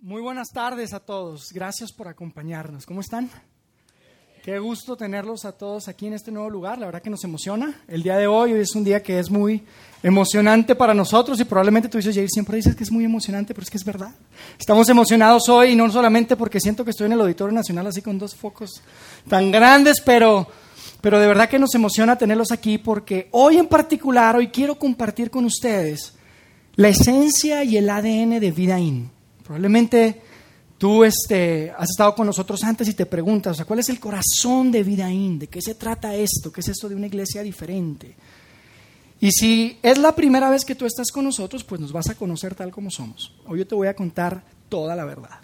Muy buenas tardes a todos. Gracias por acompañarnos. ¿Cómo están? Qué gusto tenerlos a todos aquí en este nuevo lugar. La verdad que nos emociona. El día de hoy, es un día que es muy emocionante para nosotros y probablemente tú dices, Jair, siempre dices que es muy emocionante, pero es que es verdad. Estamos emocionados hoy y no solamente porque siento que estoy en el Auditorio Nacional así con dos focos tan grandes, pero, pero de verdad que nos emociona tenerlos aquí porque hoy en particular, hoy quiero compartir con ustedes la esencia y el ADN de Vidaín. Probablemente tú este, has estado con nosotros antes y te preguntas, ¿cuál es el corazón de Vidaín? ¿De qué se trata esto? ¿Qué es esto de una iglesia diferente? Y si es la primera vez que tú estás con nosotros, pues nos vas a conocer tal como somos. Hoy yo te voy a contar toda la verdad.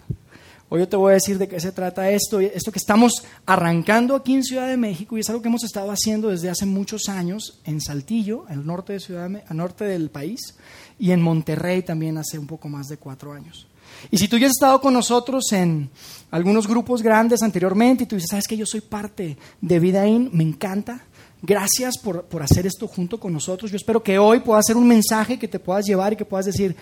Hoy yo te voy a decir de qué se trata esto, esto que estamos arrancando aquí en Ciudad de México y es algo que hemos estado haciendo desde hace muchos años en Saltillo, al norte, de Ciudad al norte del país, y en Monterrey también hace un poco más de cuatro años. Y si tú ya has estado con nosotros en algunos grupos grandes anteriormente y tú dices, sabes que yo soy parte de Vidaín, me encanta. Gracias por, por hacer esto junto con nosotros. Yo espero que hoy pueda ser un mensaje que te puedas llevar y que puedas decir,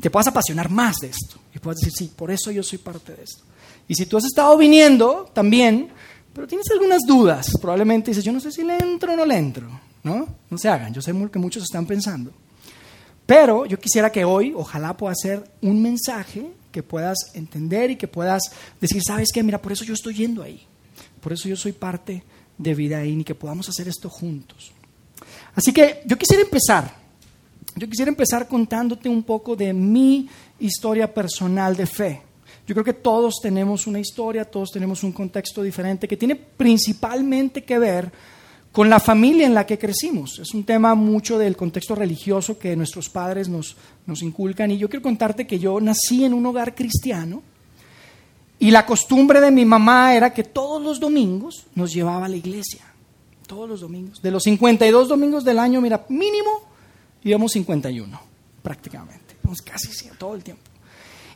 te puedas apasionar más de esto. Y puedas decir, sí, por eso yo soy parte de esto. Y si tú has estado viniendo también, pero tienes algunas dudas, probablemente dices, yo no sé si le entro o no le entro. ¿No? No se hagan, yo sé que muchos están pensando. Pero yo quisiera que hoy, ojalá pueda ser un mensaje que puedas entender y que puedas decir, ¿sabes qué? Mira, por eso yo estoy yendo ahí. Por eso yo soy parte de vida ahí y que podamos hacer esto juntos. Así que yo quisiera empezar. Yo quisiera empezar contándote un poco de mi historia personal de fe. Yo creo que todos tenemos una historia, todos tenemos un contexto diferente que tiene principalmente que ver con la familia en la que crecimos. Es un tema mucho del contexto religioso que nuestros padres nos, nos inculcan. Y yo quiero contarte que yo nací en un hogar cristiano y la costumbre de mi mamá era que todos los domingos nos llevaba a la iglesia. Todos los domingos. De los 52 domingos del año, mira, mínimo íbamos 51, prácticamente. Íbamos casi todo el tiempo.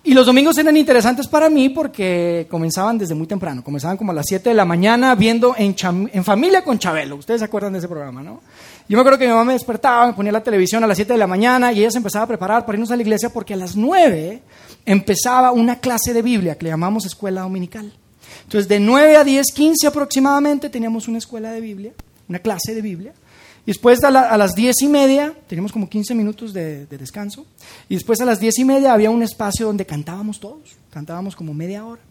Y los domingos eran interesantes para mí porque comenzaban desde muy temprano, comenzaban como a las 7 de la mañana viendo en, familia con Chabelo. Ustedes se acuerdan de ese programa, ¿no? Yo me acuerdo que mi mamá me despertaba, me ponía la televisión a las 7 de la mañana y ella se empezaba a preparar para irnos a la iglesia porque a las 9 empezaba una clase de Biblia que le llamamos escuela dominical. Entonces, de 9 a 10, 15 aproximadamente teníamos una escuela de Biblia, una clase de Biblia. Y después a, las diez y media, teníamos como 15 minutos de, descanso, y después a las diez y media había un espacio donde cantábamos todos, cantábamos como media hora.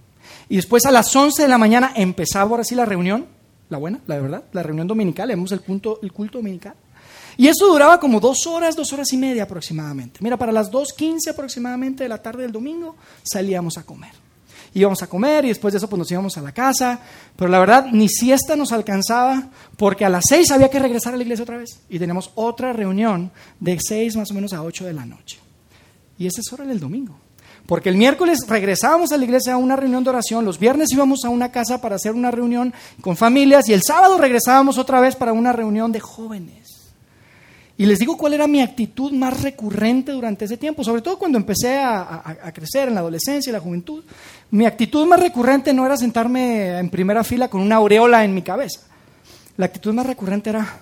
Y después a las 11 de la mañana empezaba ahora sí la reunión, la buena, la de verdad, la reunión dominical, vemos el, punto, el culto dominical. Y eso duraba como dos horas, dos horas y media aproximadamente. Mira, para las 2.15 aproximadamente de la tarde del domingo salíamos a comer íbamos a comer y después de eso pues nos íbamos a la casa, pero la verdad ni siesta nos alcanzaba porque a las seis había que regresar a la iglesia otra vez y tenemos otra reunión de seis más o menos a ocho de la noche. Y ese es hora del domingo. Porque el miércoles regresábamos a la iglesia a una reunión de oración, los viernes íbamos a una casa para hacer una reunión con familias y el sábado regresábamos otra vez para una reunión de jóvenes. Y les digo cuál era mi actitud más recurrente durante ese tiempo, sobre todo cuando empecé a, crecer en la adolescencia y la juventud. Mi actitud más recurrente no era sentarme en primera fila con una aureola en mi cabeza. La actitud más recurrente era,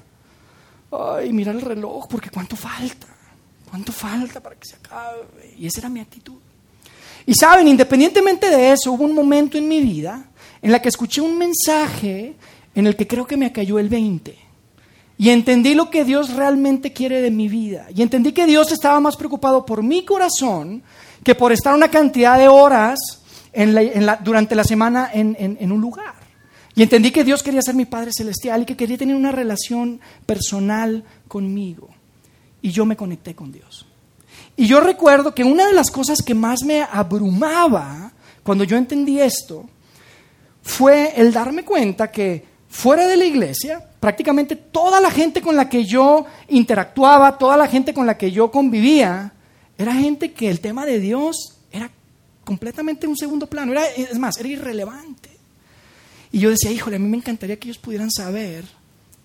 ay, mirar el reloj, porque cuánto falta, cuánto falta para que se acabe. Y esa era mi actitud. Y saben, independientemente de eso, hubo un momento en mi vida en la que escuché un mensaje en el que creo que me cayó el 20. Y entendí lo que Dios realmente quiere de mi vida. Y entendí que Dios estaba más preocupado por mi corazón que por estar una cantidad de horas durante la semana en, un lugar. Y entendí que Dios quería ser mi Padre Celestial y que quería tener una relación personal conmigo. Y yo me conecté con Dios. Y yo recuerdo que una de las cosas que más me abrumaba cuando yo entendí esto fue el darme cuenta que fuera de la iglesia, prácticamente toda la gente con la que yo interactuaba, toda la gente con la que yo convivía, era gente que el tema de Dios era completamente un segundo plano, era, es más, era irrelevante. Y yo decía, híjole, a mí me encantaría que ellos pudieran saber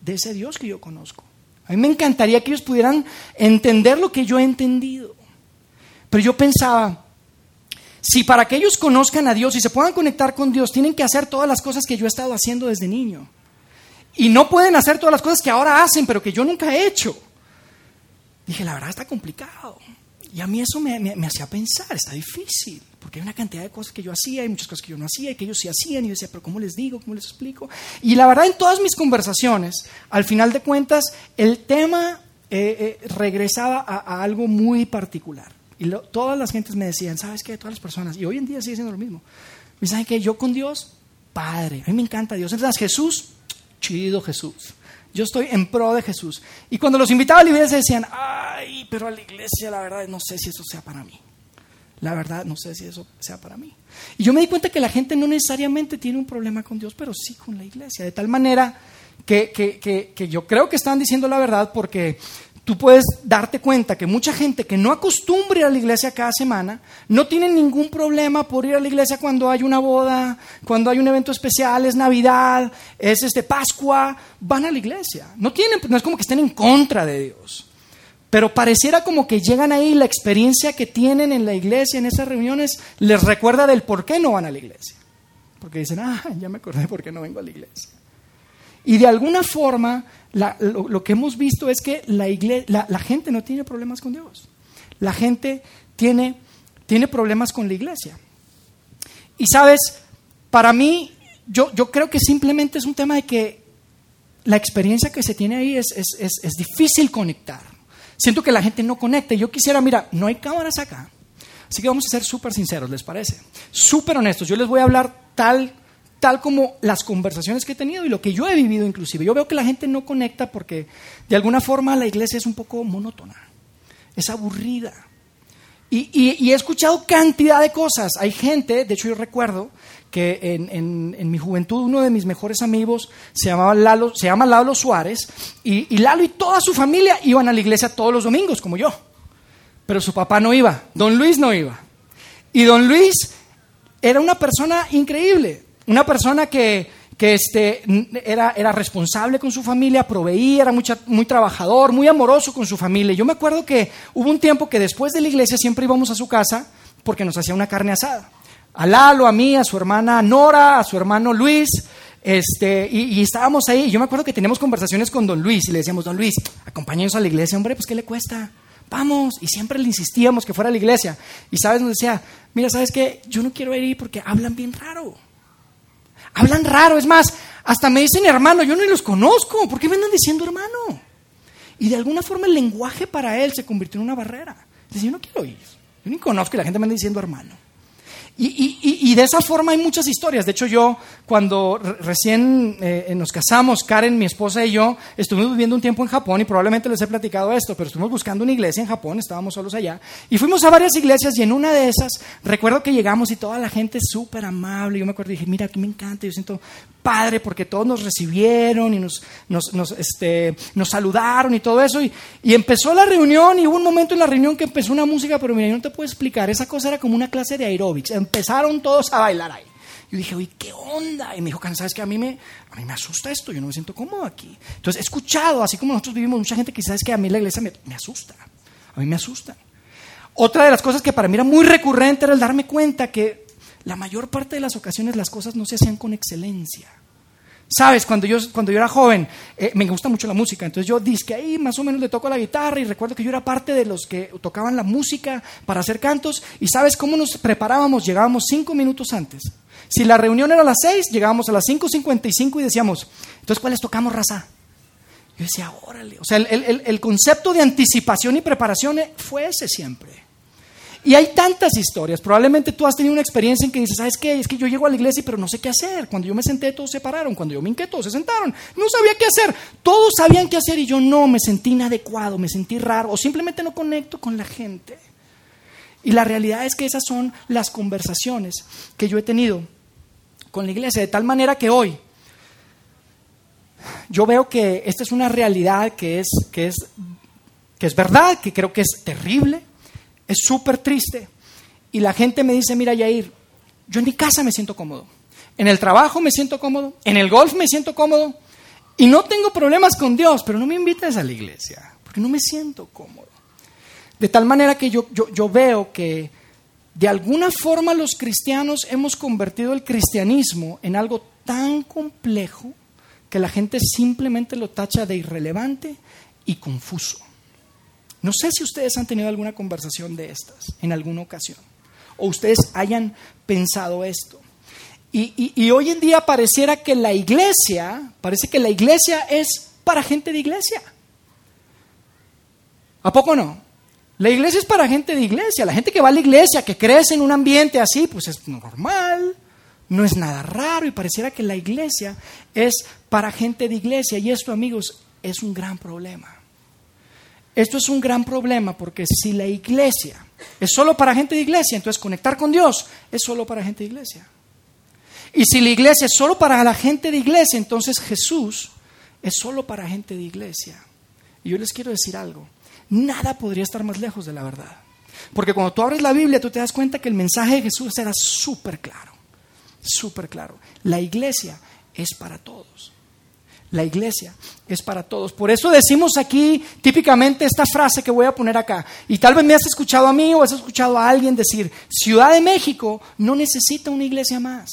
de ese Dios que yo conozco. A mí me encantaría que ellos pudieran entender lo que yo he entendido. Pero yo pensaba, si para que ellos conozcan a Dios y se puedan conectar con Dios, tienen que hacer todas las cosas que yo he estado haciendo desde niño. Y no pueden hacer todas las cosas que ahora hacen, pero que yo nunca he hecho. Dije, la verdad está complicado. Y a mí eso me, me, hacía pensar, está difícil, porque hay una cantidad de cosas que yo hacía y muchas cosas que yo no hacía y que ellos sí hacían. Y yo decía, pero ¿cómo les digo? ¿Cómo les explico? Y la verdad, en todas mis conversaciones, al final de cuentas, el tema eh, eh, regresaba a, algo muy particular. Y todas las gentes me decían, ¿sabes qué? Todas las personas, y hoy en día sigue siendo lo mismo. Me dicen que yo con Dios, Padre, a mí me encanta Dios. Entonces, Jesús, chido Jesús. Yo estoy en pro de Jesús. Y cuando los invitaba a la iglesia decían, ay, pero a la iglesia la verdad no sé si eso sea para mí. La verdad no sé si eso sea para mí. Y yo me di cuenta que la gente no necesariamente tiene un problema con Dios, pero sí con la iglesia. De tal manera que, que, que yo creo que están diciendo la verdad porque tú puedes darte cuenta que mucha gente que no acostumbra ir a la iglesia cada semana no tiene ningún problema por ir a la iglesia cuando hay una boda, cuando hay un evento especial, es Navidad, es este Pascua, van a la iglesia. No tienen, no es como que estén en contra de Dios. Pero pareciera como que llegan ahí la experiencia que tienen en la iglesia, en esas reuniones, les recuerda del por qué no van a la iglesia. Porque dicen, ah, ya me acordé por qué no vengo a la iglesia. Y de alguna forma lo, que hemos visto es que la, gente no tiene problemas con Dios. La gente tiene, problemas con la iglesia. Y sabes, para mí, yo, creo que simplemente es un tema de que la experiencia que se tiene ahí es, es difícil conectar. Siento que la gente no conecta. Yo quisiera, mira, no hay cámaras acá. Así que vamos a ser súper sinceros, ¿les parece? Súper honestos. Yo les voy a hablar tal tal como las conversaciones que he tenido y lo que yo he vivido inclusive. Yo veo que la gente no conecta porque de alguna forma la iglesia es un poco monótona, es aburrida. Y, he escuchado cantidad de cosas. Hay gente, de hecho yo recuerdo que en, mi juventud uno de mis mejores amigos se, llamaba Lalo, se llama Lalo Suárez y, y Lalo y toda su familia iban a la iglesia todos los domingos, como yo. Pero su papá no iba, don Luis no iba. Y don Luis era una persona increíble. Una persona que, este, era, era, responsable con su familia, proveía, era muy trabajador, muy amoroso con su familia. Yo me acuerdo que hubo un tiempo que después de la iglesia siempre íbamos a su casa porque nos hacía una carne asada. A Lalo, a mí, a su hermana Nora, a su hermano Luis, este, y, estábamos ahí. Yo me acuerdo que teníamos conversaciones con don Luis y le decíamos, don Luis, acompáñenos a la iglesia, hombre, pues ¿qué le cuesta? Vamos. Y siempre le insistíamos que fuera a la iglesia. Y sabes, nos decía, mira, ¿sabes qué? Yo no quiero ir porque hablan bien raro. Hablan raro, es más, hasta me dicen hermano, yo no los conozco, ¿por qué me andan diciendo hermano? Y de alguna forma el lenguaje para él se convirtió en una barrera. Dice, yo no quiero ir, yo ni conozco y la gente me anda diciendo hermano. Y, de esa forma hay muchas historias. De hecho, yo, cuando recién eh, nos casamos, Karen, mi esposa y yo, estuvimos viviendo un tiempo en Japón y probablemente les he platicado esto, pero estuvimos buscando una iglesia en Japón, estábamos solos allá, y fuimos a varias iglesias y en una de esas, recuerdo que llegamos y toda la gente súper amable. Yo me acuerdo y dije, mira, aquí me encanta, yo siento padre porque todos nos recibieron y nos, nos, este, nos saludaron y todo eso. Y, empezó la reunión y hubo un momento en la reunión que empezó una música, pero mira, yo no te puedo explicar, esa cosa era como una clase de aeróbics. Empezaron todos a bailar ahí. Yo dije, uy, ¿qué onda? Y me dijo, ¿sabes qué? A mí, me, a mí me asusta esto, yo no me siento cómodo aquí. Entonces he escuchado, así como nosotros vivimos, mucha gente que sabes que a mí la iglesia me, me asusta. A mí me asusta. Otra de las cosas que para mí era muy recurrente era el darme cuenta que la mayor parte de las ocasiones las cosas no se hacían con excelencia. Sabes, cuando yo, cuando yo era joven, eh, me gusta mucho la música, entonces yo que ahí más o menos le toco la guitarra y recuerdo que yo era parte de los que tocaban la música para hacer cantos y sabes cómo nos preparábamos, llegábamos cinco minutos antes. Si la reunión era a las seis, llegábamos a las 5.55 y decíamos, entonces ¿cuáles tocamos, raza? Yo decía, órale, o sea, el, el concepto de anticipación y preparación fue ese siempre. Y hay tantas historias. Probablemente tú has tenido una experiencia en que dices, ¿sabes qué? Es que yo llego a la iglesia pero no sé qué hacer. Cuando yo me senté, todos se pararon. Cuando yo me hinqué, todos se sentaron. No sabía qué hacer. Todos sabían qué hacer y yo no, me sentí inadecuado, me sentí raro o simplemente no conecto con la gente. Y la realidad es que esas son las conversaciones que yo he tenido con la iglesia. De tal manera que hoy yo veo que esta es una realidad que es, que es, que es verdad, que creo que es terrible es súper triste. Y la gente me dice, mira Yair, yo en mi casa me siento cómodo, en el trabajo me siento cómodo, en el golf me siento cómodo y no tengo problemas con Dios, pero no me invitas a la iglesia, porque no me siento cómodo. De tal manera que yo, yo, yo veo que de alguna forma los cristianos hemos convertido el cristianismo en algo tan complejo que la gente simplemente lo tacha de irrelevante y confuso. No sé si ustedes han tenido alguna conversación de estas en alguna ocasión, o ustedes hayan pensado esto. Y, hoy en día pareciera que la iglesia, parece que la iglesia es para gente de iglesia. ¿A poco no? La iglesia es para gente de iglesia. La gente que va a la iglesia, que crece en un ambiente así, pues es normal, no es nada raro y pareciera que la iglesia es para gente de iglesia. Y esto, amigos, es un gran problema. Esto es un gran problema porque si la iglesia es solo para gente de iglesia, entonces conectar con Dios es solo para gente de iglesia. Y si la iglesia es solo para la gente de iglesia, entonces Jesús es solo para gente de iglesia. Y yo les quiero decir algo, nada podría estar más lejos de la verdad. Porque cuando tú abres la Biblia, tú te das cuenta que el mensaje de Jesús era súper claro, súper claro. La iglesia es para todos. La iglesia es para todos. Por eso decimos aquí típicamente esta frase que voy a poner acá. Y tal vez me has escuchado a mí o has escuchado a alguien decir, Ciudad de México no necesita una iglesia más.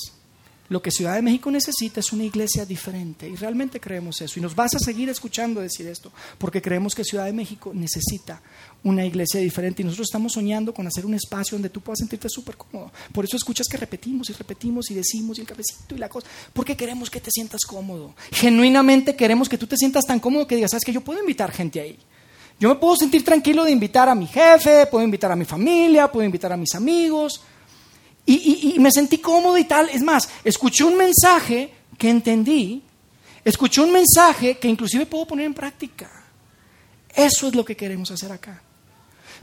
Lo que Ciudad de México necesita es una iglesia diferente y realmente creemos eso. Y nos vas a seguir escuchando decir esto porque creemos que Ciudad de México necesita una iglesia diferente y nosotros estamos soñando con hacer un espacio donde tú puedas sentirte súper cómodo. Por eso escuchas que repetimos y repetimos y decimos y el cafecito y la cosa, porque queremos que te sientas cómodo. Genuinamente queremos que tú te sientas tan cómodo que digas, sabes que yo puedo invitar gente ahí. Yo me puedo sentir tranquilo de invitar a mi jefe, puedo invitar a mi familia, puedo invitar a mis amigos y, me sentí cómodo y tal. Es más, escuché un mensaje que entendí, escuché un mensaje que inclusive puedo poner en práctica. Eso es lo que queremos hacer acá.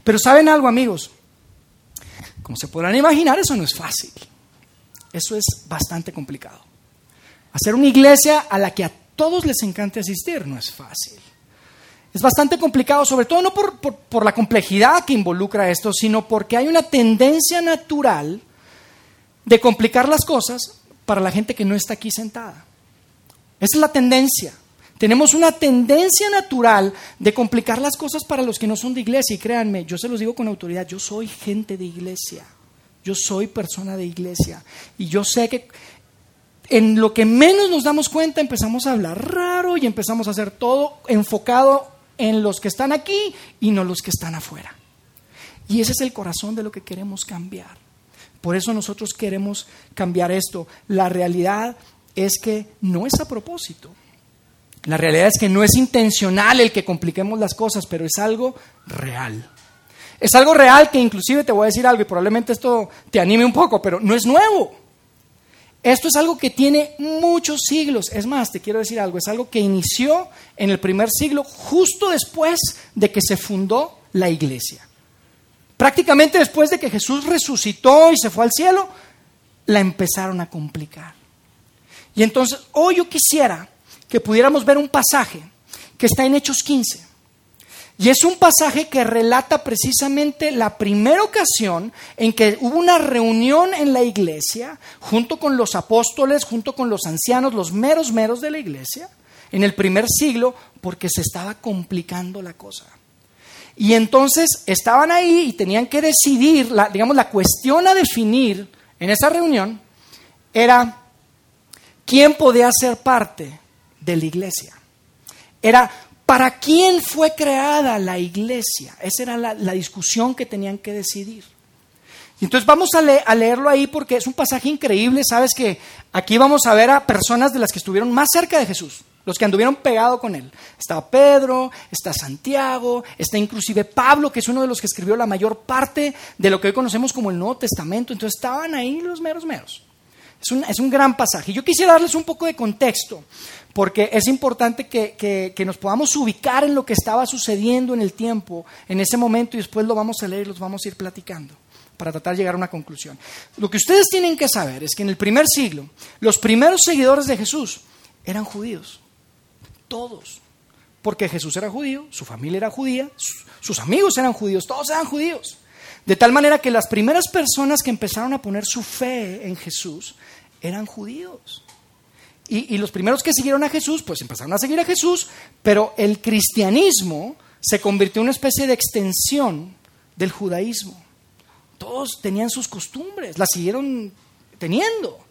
Pero saben algo, amigos, como se podrán imaginar, eso no es fácil. Eso es bastante complicado. Hacer una iglesia a la que a todos les encante asistir no es fácil. Es bastante complicado, sobre todo no por, por la complejidad que involucra esto, sino porque hay una tendencia natural de complicar las cosas para la gente que no está aquí sentada. Esa es la tendencia. Tenemos una tendencia natural de complicar las cosas para los que no son de iglesia. Y créanme, yo se los digo con autoridad, yo soy gente de iglesia. Yo soy persona de iglesia. Y yo sé que en lo que menos nos damos cuenta empezamos a hablar raro y empezamos a hacer todo enfocado en los que están aquí y no los que están afuera. Y ese es el corazón de lo que queremos cambiar. Por eso nosotros queremos cambiar esto. La realidad es que no es a propósito. La realidad es que no es intencional el que compliquemos las cosas, pero es algo real. Es algo real que inclusive te voy a decir algo y probablemente esto te anime un poco, pero no es nuevo. Esto es algo que tiene muchos siglos. Es más, te quiero decir algo, es algo que inició en el primer siglo, justo después de que se fundó la iglesia. Prácticamente después de que Jesús resucitó y se fue al cielo, la empezaron a complicar. Y entonces, hoy yo quisiera que pudiéramos ver un pasaje que está en Hechos 15. Y es un pasaje que relata precisamente la primera ocasión en que hubo una reunión en la iglesia, junto con los apóstoles, junto con los ancianos, los meros meros de la iglesia, en el primer siglo, porque se estaba complicando la cosa. Y entonces estaban ahí y tenían que decidir, la, digamos, la cuestión a definir en esa reunión era quién podía ser parte de la iglesia. Era para quién fue creada la iglesia. Esa era la, discusión que tenían que decidir. Entonces vamos a, a, leerlo ahí porque es un pasaje increíble. Sabes que aquí vamos a ver a personas de las que estuvieron más cerca de Jesús los que anduvieron pegado con él. Está Pedro, está Santiago, está inclusive Pablo, que es uno de los que escribió la mayor parte de lo que hoy conocemos como el Nuevo Testamento. Entonces estaban ahí los meros meros. Es un, es un gran pasaje. Yo quisiera darles un poco de contexto, porque es importante que, que, nos podamos ubicar en lo que estaba sucediendo en el tiempo, en ese momento, y después lo vamos a leer y los vamos a ir platicando para tratar de llegar a una conclusión. Lo que ustedes tienen que saber es que en el primer siglo, los primeros seguidores de Jesús eran judíos todos. Porque Jesús era judío, su familia era judía, sus amigos eran judíos, todos eran judíos. De tal manera que las primeras personas que empezaron a poner su fe en Jesús eran judíos. Y, los primeros que siguieron a Jesús, pues empezaron a seguir a Jesús, pero el cristianismo se convirtió en una especie de extensión del judaísmo. Todos tenían sus costumbres, las siguieron teniendo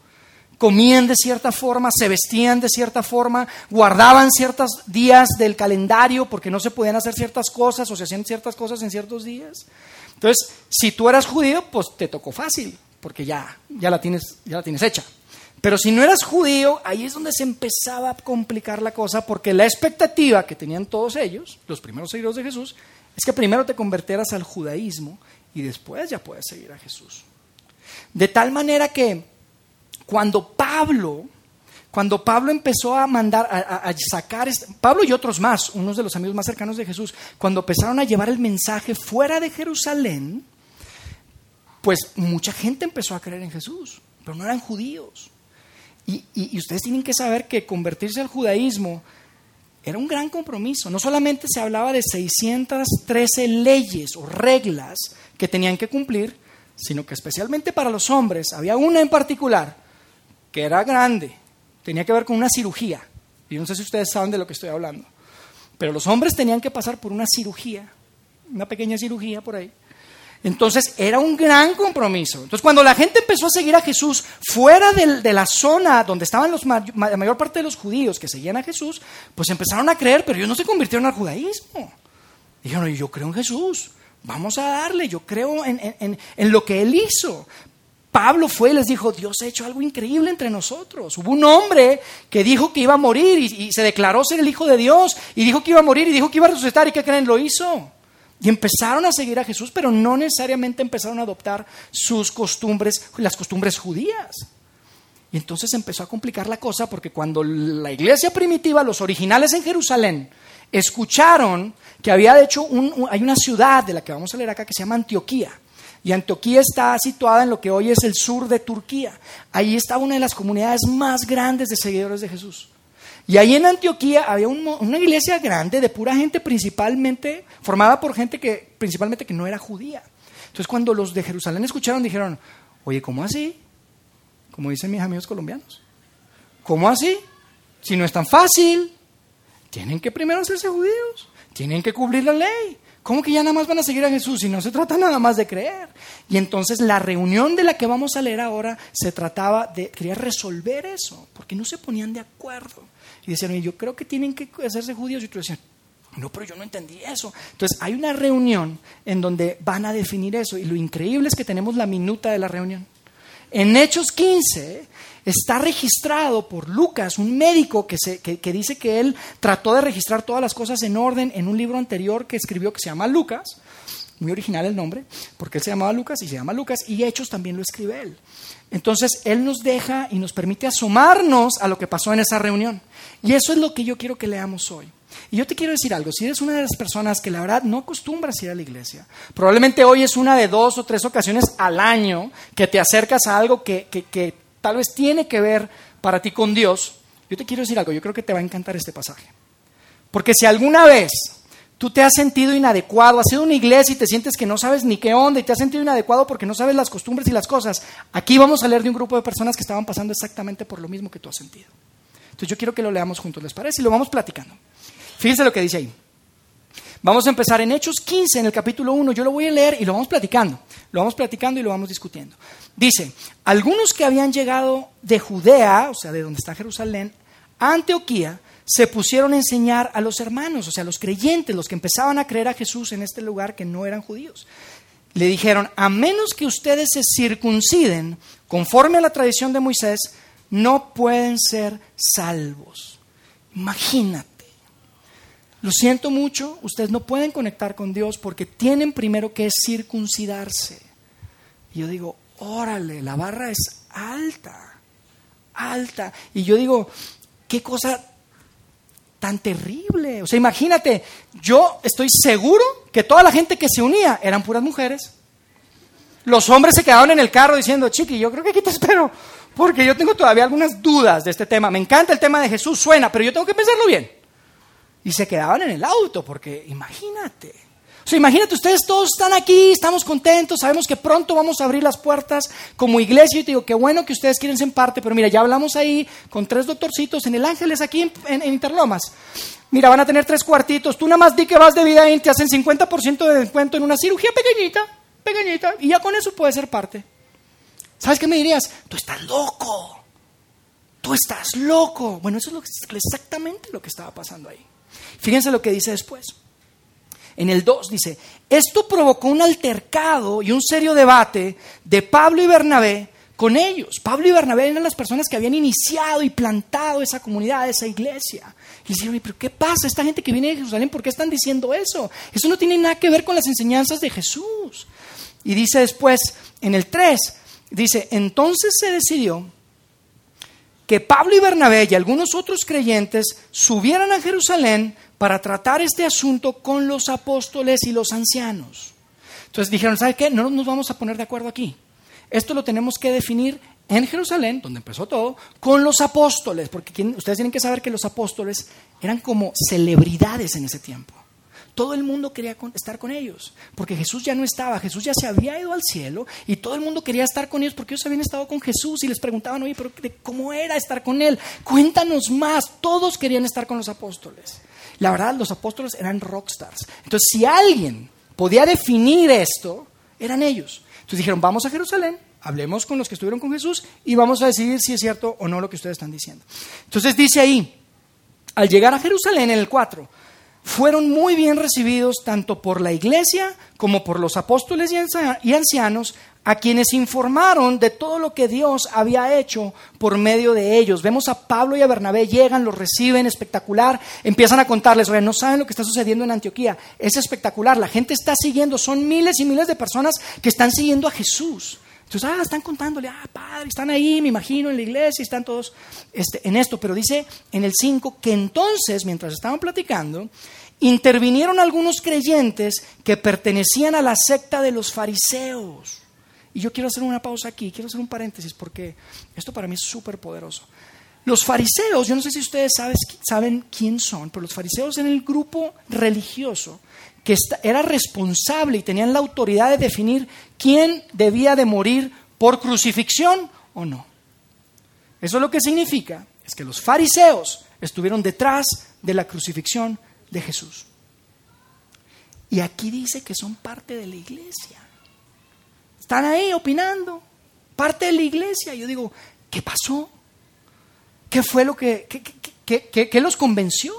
comían de cierta forma, se vestían de cierta forma, guardaban ciertos días del calendario porque no se podían hacer ciertas cosas o se hacían ciertas cosas en ciertos días. Entonces, si tú eras judío, pues te tocó fácil, porque ya, ya, la, tienes, ya la tienes hecha. Pero si no eras judío, ahí es donde se empezaba a complicar la cosa, porque la expectativa que tenían todos ellos, los primeros seguidores de Jesús, es que primero te convertieras al judaísmo y después ya puedes seguir a Jesús. De tal manera que cuando Pablo, cuando Pablo empezó a mandar, a, sacar, Pablo y otros más, unos de los amigos más cercanos de Jesús, cuando empezaron a llevar el mensaje fuera de Jerusalén, pues mucha gente empezó a creer en Jesús, pero no eran judíos. Y, ustedes tienen que saber que convertirse al judaísmo era un gran compromiso. No solamente se hablaba de 613 leyes o reglas que tenían que cumplir, sino que especialmente para los hombres había una en particular que era grande, tenía que ver con una cirugía. Y no sé si ustedes saben de lo que estoy hablando. Pero los hombres tenían que pasar por una cirugía, una pequeña cirugía por ahí. Entonces era un gran compromiso. Entonces cuando la gente empezó a seguir a Jesús fuera de, la zona donde estaban la mayor parte de los judíos que seguían a Jesús, pues empezaron a creer, pero ellos no se convirtieron al judaísmo. Dijeron, yo creo en Jesús, vamos a darle, yo creo en, en lo que Él hizo. Pablo fue y les dijo, Dios ha hecho algo increíble entre nosotros. Hubo un hombre que dijo que iba a morir y, se declaró ser el Hijo de Dios y dijo que iba a morir y dijo que iba a resucitar y que creen, lo hizo. Y empezaron a seguir a Jesús, pero no necesariamente empezaron a adoptar sus costumbres, las costumbres judías. Y entonces empezó a complicar la cosa porque cuando la iglesia primitiva, los originales en Jerusalén, escucharon que había de hecho hay una ciudad de la que vamos a leer acá que se llama Antioquía. Y Antioquía está situada en lo que hoy es el sur de Turquía. Ahí está una de las comunidades más grandes de seguidores de Jesús. Y ahí en Antioquía había una iglesia grande de pura gente principalmente, formada por gente que principalmente que no era judía. Entonces cuando los de Jerusalén escucharon dijeron, oye, ¿cómo así? Como dicen mis amigos colombianos. ¿Cómo así? Si no es tan fácil, tienen que primero hacerse judíos, tienen que cumplir la ley, ¿Cómo que ya nada más van a seguir a Jesús y no se trata nada más de creer? Y entonces la reunión de la que vamos a leer ahora se trataba de, quería resolver eso, porque no se ponían de acuerdo. Y decían, yo creo que tienen que hacerse judíos. Y tú decías, no, pero yo no entendí eso. Entonces hay una reunión en donde van a definir eso. Y lo increíble es que tenemos la minuta de la reunión. En Hechos 15 está registrado por Lucas, un médico que, se, que, dice que él trató de registrar todas las cosas en orden en un libro anterior que escribió que se llama Lucas. Muy original el nombre, porque él se llamaba Lucas y se llama Lucas, y Hechos también lo escribe él. Entonces, él nos deja y nos permite asomarnos a lo que pasó en esa reunión. Y eso es lo que yo quiero que leamos hoy. Y yo te quiero decir algo, si eres una de las personas que la verdad no acostumbras ir a la iglesia, probablemente hoy es una de dos o tres ocasiones al año que te acercas a algo que, que tal vez tiene que ver para ti con Dios, yo te quiero decir algo, yo creo que te va a encantar este pasaje. Porque si alguna vez tú te has sentido inadecuado, has ido a una iglesia y te sientes que no sabes ni qué onda y te has sentido inadecuado porque no sabes las costumbres y las cosas, aquí vamos a leer de un grupo de personas que estaban pasando exactamente por lo mismo que tú has sentido. Entonces yo quiero que lo leamos juntos, ¿les parece? Y lo vamos platicando. Fíjense lo que dice ahí. Vamos a empezar en Hechos 15, en el capítulo 1. Yo lo voy a leer y lo vamos platicando. Lo vamos platicando y lo vamos discutiendo. Dice, algunos que habían llegado de Judea, o sea, de donde está Jerusalén, a Antioquía, se pusieron a enseñar a los hermanos, o sea, los creyentes, los que empezaban a creer a Jesús en este lugar que no eran judíos. Le dijeron, a menos que ustedes se circunciden conforme a la tradición de Moisés, no pueden ser salvos. Imagínate. Lo siento mucho, ustedes no pueden conectar con Dios porque tienen primero que circuncidarse. Y yo digo, órale, la barra es alta, alta. Y yo digo, qué cosa tan terrible. O sea, imagínate, yo estoy seguro que toda la gente que se unía eran puras mujeres. Los hombres se quedaban en el carro diciendo, chiqui, yo creo que aquí te espero, porque yo tengo todavía algunas dudas de este tema. Me encanta el tema de Jesús, suena, pero yo tengo que pensarlo bien. Y se quedaban en el auto, porque imagínate. O sea, imagínate, ustedes todos están aquí, estamos contentos, sabemos que pronto vamos a abrir las puertas como iglesia. Y te digo, qué bueno que ustedes quieren ser parte, pero mira, ya hablamos ahí con tres doctorcitos en el Ángeles, aquí en, Interlomas. Mira, van a tener tres cuartitos. Tú nada más di que vas de vida y te hacen 50% de descuento en una cirugía pequeñita, pequeñita, y ya con eso puedes ser parte. ¿Sabes qué me dirías? Tú estás loco. tú estás loco. Bueno, eso es exactamente lo que estaba pasando ahí. Fíjense lo que dice después. En el 2 dice, esto provocó un altercado y un serio debate de Pablo y Bernabé con ellos. Pablo y Bernabé eran las personas que habían iniciado y plantado esa comunidad, esa iglesia. Y dijeron, pero ¿qué pasa? Esta gente que viene de Jerusalén, ¿por qué están diciendo eso? Eso no tiene nada que ver con las enseñanzas de Jesús. Y dice después, en el 3, dice, entonces se decidió que Pablo y Bernabé y algunos otros creyentes subieran a Jerusalén para tratar este asunto con los apóstoles y los ancianos. Entonces dijeron, ¿sabe qué? No nos vamos a poner de acuerdo aquí. Esto lo tenemos que definir en Jerusalén, donde empezó todo, con los apóstoles, porque ustedes tienen que saber que los apóstoles eran como celebridades en ese tiempo. Todo el mundo quería estar con ellos, porque Jesús ya no estaba, Jesús ya se había ido al cielo y todo el mundo quería estar con ellos porque ellos habían estado con Jesús y les preguntaban, oye, pero ¿cómo era estar con Él? Cuéntanos más. Todos querían estar con los apóstoles. La verdad, los apóstoles eran rockstars. Entonces, si alguien podía definir esto, eran ellos. Entonces dijeron, vamos a Jerusalén, hablemos con los que estuvieron con Jesús y vamos a decidir si es cierto o no lo que ustedes están diciendo. Entonces dice ahí, al llegar a Jerusalén en el 4, fueron muy bien recibidos tanto por la iglesia como por los apóstoles y ancianos, a quienes informaron de todo lo que Dios había hecho por medio de ellos. Vemos a Pablo y a Bernabé, llegan, los reciben, espectacular, empiezan a contarles, oye, no saben lo que está sucediendo en Antioquía, es espectacular, la gente está siguiendo, son miles y miles de personas que están siguiendo a Jesús. Entonces, ah, están contándole, ah, padre, están ahí, me imagino, en la iglesia, están todos este, en esto. Pero dice en el 5 que entonces, mientras estaban platicando, intervinieron algunos creyentes que pertenecían a la secta de los fariseos. Y yo quiero hacer una pausa aquí, quiero hacer un paréntesis porque esto para mí es súper poderoso. Los fariseos, yo no sé si ustedes saben quién son, pero los fariseos eran el grupo religioso que era responsable y tenían la autoridad de definir quién debía de morir por crucifixión o no. Eso lo que significa es que los fariseos estuvieron detrás de la crucifixión de Jesús. Y aquí dice que son parte de la iglesia. Están ahí opinando, parte de la iglesia. Yo digo, ¿qué pasó? ¿Qué fue lo que, los convenció?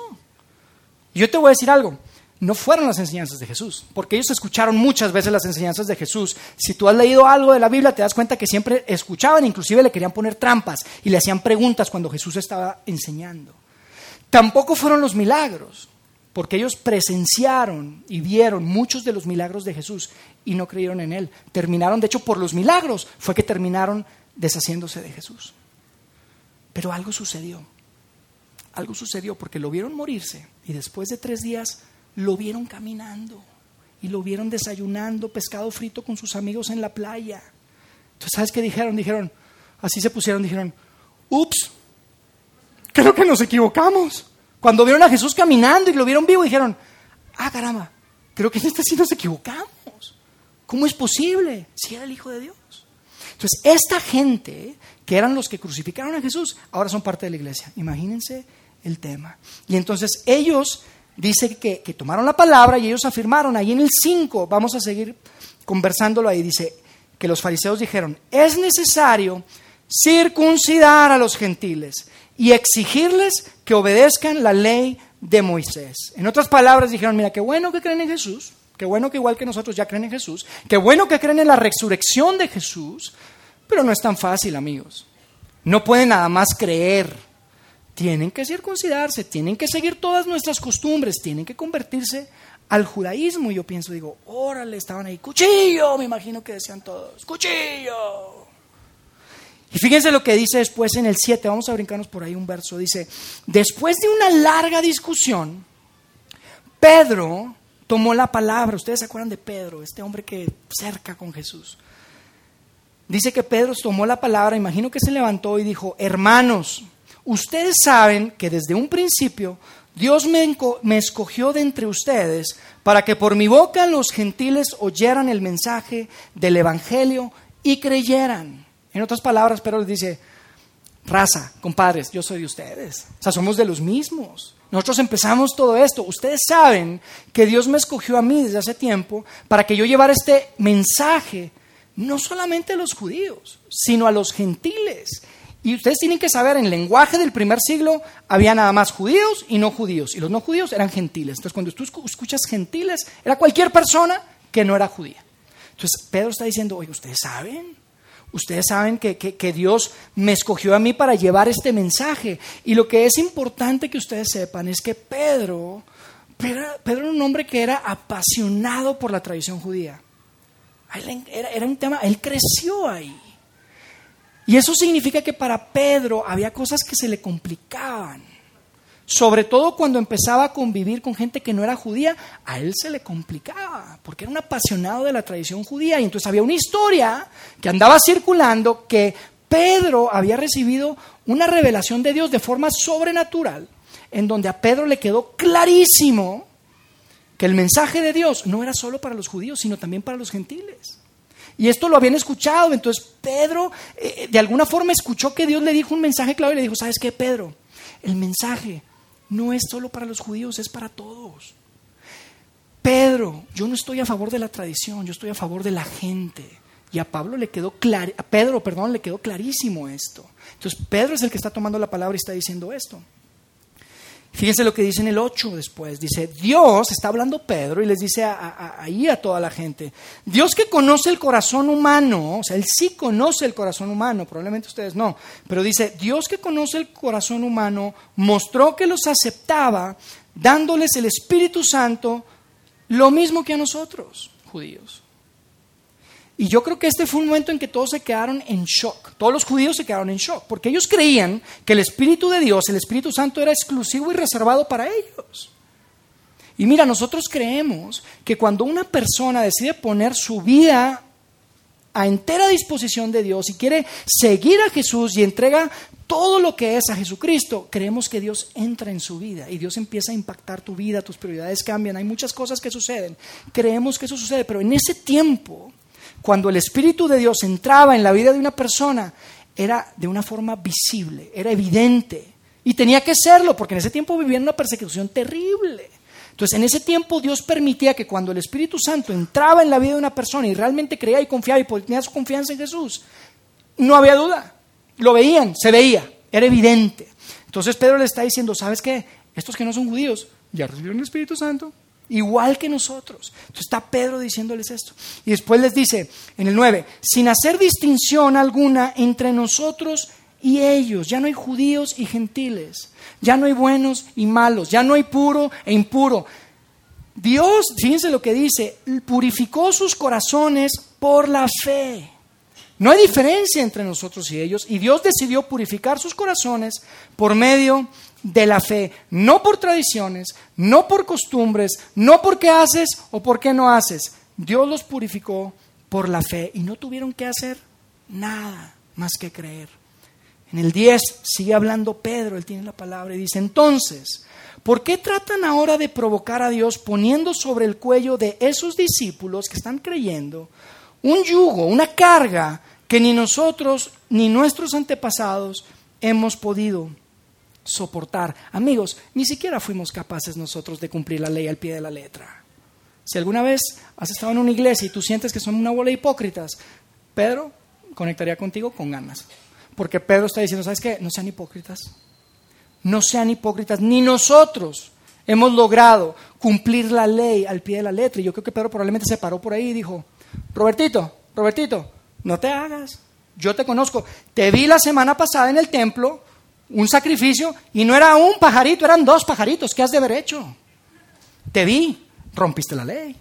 Yo te voy a decir algo, no fueron las enseñanzas de Jesús, porque ellos escucharon muchas veces las enseñanzas de Jesús. Si tú has leído algo de la Biblia, te das cuenta que siempre escuchaban, inclusive le querían poner trampas y le hacían preguntas cuando Jesús estaba enseñando. Tampoco fueron los milagros porque ellos presenciaron y vieron muchos de los milagros de Jesús y no creyeron en Él. Terminaron, de hecho, por los milagros fue que terminaron deshaciéndose de Jesús. Pero algo sucedió. Algo sucedió porque lo vieron morirse y después de tres días lo vieron caminando y lo vieron desayunando pescado frito con sus amigos en la playa. Entonces, ¿sabes qué dijeron? Dijeron, así se pusieron, dijeron, ups, creo que nos equivocamos. Cuando vieron a Jesús caminando y lo vieron vivo, dijeron, ah, caramba, creo que en este sí nos equivocamos. ¿Cómo es posible si era el Hijo de Dios? Entonces, esta gente, que eran los que crucificaron a Jesús, ahora son parte de la iglesia. Imagínense el tema. Y entonces ellos, dice que, que tomaron la palabra y ellos afirmaron, ahí en el 5, vamos a seguir conversándolo ahí, dice que los fariseos dijeron, es necesario circuncidar a los gentiles y exigirles que obedezcan la ley de Moisés. En otras palabras, dijeron, mira, qué bueno que creen en Jesús, qué bueno que igual que nosotros ya creen en Jesús, qué bueno que creen en la resurrección de Jesús, pero no es tan fácil, amigos. No pueden nada más creer. Tienen que circuncidarse, tienen que seguir todas nuestras costumbres, tienen que convertirse al judaísmo. Y yo pienso, digo, órale, estaban ahí, cuchillo, me imagino que decían todos, cuchillo. Y fíjense lo que dice después en el 7, vamos a brincarnos por ahí un verso, dice, después de una larga discusión, Pedro tomó la palabra, ustedes se acuerdan de Pedro, este hombre que cerca con Jesús. Dice que Pedro tomó la palabra, imagino que se levantó y dijo, hermanos, ustedes saben que desde un principio Dios me, me, escogió de entre ustedes para que por mi boca los gentiles oyeran el mensaje del Evangelio y creyeran. En otras palabras, Pedro les dice, raza, compadres, yo soy de ustedes. O sea, somos de los mismos. Nosotros empezamos todo esto. Ustedes saben que Dios me escogió a mí desde hace tiempo para que yo llevara este mensaje no solamente a los judíos, sino a los gentiles. Y ustedes tienen que saber, en el lenguaje del primer siglo había nada más judíos y no judíos. Y los no judíos eran gentiles. Entonces, cuando tú escuchas gentiles, era cualquier persona que no era judía. Entonces, Pedro está diciendo, oye, ¿ustedes saben? Ustedes saben que, que, Dios me escogió a mí para llevar este mensaje. Y lo que es importante que ustedes sepan es que Pedro, Pedro, era un hombre que era apasionado por la tradición judía. Era, era un tema, él creció ahí. Y eso significa que para Pedro había cosas que se le complicaban. Sobre todo cuando empezaba a convivir con gente que no era judía, a él se le complicaba, porque era un apasionado de la tradición judía. Y entonces había una historia que andaba circulando que Pedro había recibido una revelación de Dios de forma sobrenatural, en donde a Pedro le quedó clarísimo que el mensaje de Dios no era solo para los judíos, sino también para los gentiles. Y esto lo habían escuchado. Entonces Pedro eh, de alguna forma escuchó que Dios le dijo un mensaje claro y le dijo, ¿sabes qué, Pedro? El mensaje no es solo para los judíos, es para todos. Pedro, yo no estoy a favor de la tradición, yo estoy a favor de la gente. Y a Pablo le quedó clar, a Pedro, perdón, le quedó clarísimo esto. Entonces Pedro es el que está tomando la palabra y está diciendo esto. Fíjense lo que dice en el 8 después. Dice, Dios, está hablando Pedro y les dice ahí a, toda la gente, Dios que conoce el corazón humano, o sea, Él sí conoce el corazón humano, probablemente ustedes no, pero dice, Dios que conoce el corazón humano mostró que los aceptaba dándoles el Espíritu Santo lo mismo que a nosotros, judíos. Y yo creo que este fue un momento en que todos se quedaron en shock. Todos los judíos se quedaron en shock, porque ellos creían que el Espíritu de Dios, el Espíritu Santo, era exclusivo y reservado para ellos. Y mira, nosotros creemos que cuando una persona decide poner su vida a entera disposición de Dios y quiere seguir a Jesús y entrega todo lo que es a Jesucristo, creemos que Dios entra en su vida y Dios empieza a impactar tu vida, tus prioridades cambian, hay muchas cosas que suceden. Creemos que eso sucede, pero en ese tiempo cuando el Espíritu de Dios entraba en la vida de una persona, era de una forma visible, era evidente. Y tenía que serlo, porque en ese tiempo vivían una persecución terrible. Entonces, en ese tiempo Dios permitía que cuando el Espíritu Santo entraba en la vida de una persona y realmente creía y confiaba y tenía su confianza en Jesús, no había duda. Lo veían, se veía, era evidente. Entonces Pedro le está diciendo, ¿sabes qué? Estos que no son judíos ya recibieron el Espíritu Santo, igual que nosotros. Entonces está Pedro diciéndoles esto. Y después les dice en el 9, sin hacer distinción alguna entre nosotros y ellos, ya no hay judíos y gentiles, ya no hay buenos y malos, ya no hay puro e impuro. Dios, fíjense lo que dice, purificó sus corazones por la fe. No hay diferencia entre nosotros y ellos y Dios decidió purificar sus corazones por medio de la fe, no por tradiciones, no por costumbres, no por qué haces o por qué no haces. Dios los purificó por la fe y no tuvieron que hacer nada más que creer. En el 10 sigue hablando Pedro, él tiene la palabra y dice, entonces, ¿por qué tratan ahora de provocar a Dios poniendo sobre el cuello de esos discípulos que están creyendo un yugo, una carga que ni nosotros ni nuestros antepasados hemos podido soportar. Amigos, ni siquiera fuimos capaces nosotros de cumplir la ley al pie de la letra. Si alguna vez has estado en una iglesia y tú sientes que son una bola de hipócritas, Pedro conectaría contigo con ganas. Porque Pedro está diciendo, ¿sabes qué? No sean hipócritas. No sean hipócritas. Ni nosotros hemos logrado cumplir la ley al pie de la letra. Y yo creo que Pedro probablemente se paró por ahí y dijo, Robertito, Robertito, no te hagas. Yo te conozco. Te vi la semana pasada en el templo, un sacrificio, y no era un pajarito, eran dos pajaritos. ¿Qué has de haber hecho? Te vi, rompiste la ley.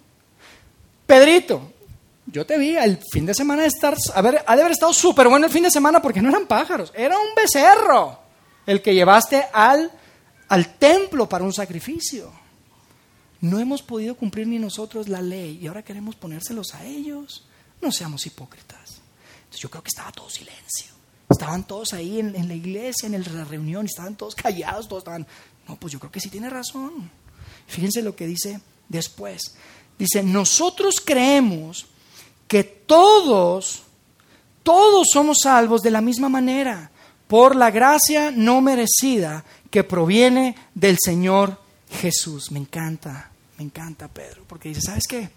Pedrito, yo te vi el fin de semana estar, ha de haber estado súper bueno el fin de semana porque no eran pájaros, era un becerro el que llevaste al, al templo para un sacrificio. No hemos podido cumplir ni nosotros la ley y ahora queremos ponérselos a ellos. No seamos hipócritas. Entonces yo creo que estaba todo silencio. Estaban todos ahí en, la iglesia, en la reunión, estaban todos callados, todos estaban... No, pues yo creo que sí tiene razón. Fíjense lo que dice después. Dice, nosotros creemos que todos, todos somos salvos de la misma manera, por la gracia no merecida que proviene del Señor Jesús. Me encanta, me encanta Pedro, porque dice, ¿sabes qué?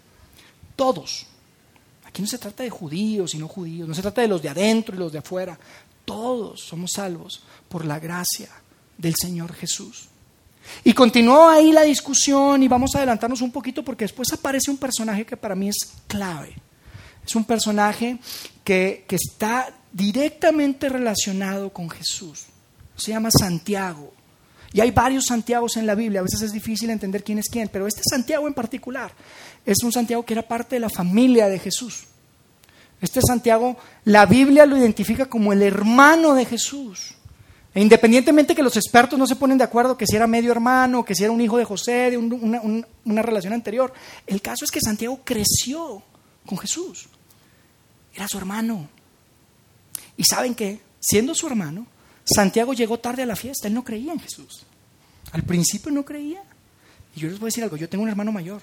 Todos, Aquí no se trata de judíos y no judíos, no se trata de los de adentro y los de afuera. Todos somos salvos por la gracia del Señor Jesús. Y continuó ahí la discusión y vamos a adelantarnos un poquito porque después aparece un personaje que para mí es clave. Es un personaje que, que está directamente relacionado con Jesús. Se llama Santiago. Y hay varios Santiagos en la Biblia, a veces es difícil entender quién es quién, pero este Santiago en particular es un Santiago que era parte de la familia de Jesús. Este Santiago, la Biblia lo identifica como el hermano de Jesús. E independientemente que los expertos no se ponen de acuerdo que si era medio hermano, que si era un hijo de José, de una, una relación anterior, el caso es que Santiago creció con Jesús. Era su hermano. Y saben qué, siendo su hermano, Santiago llegó tarde a la fiesta, él no creía en Jesús. Al principio no creía. Y yo les voy a decir algo, yo tengo un hermano mayor.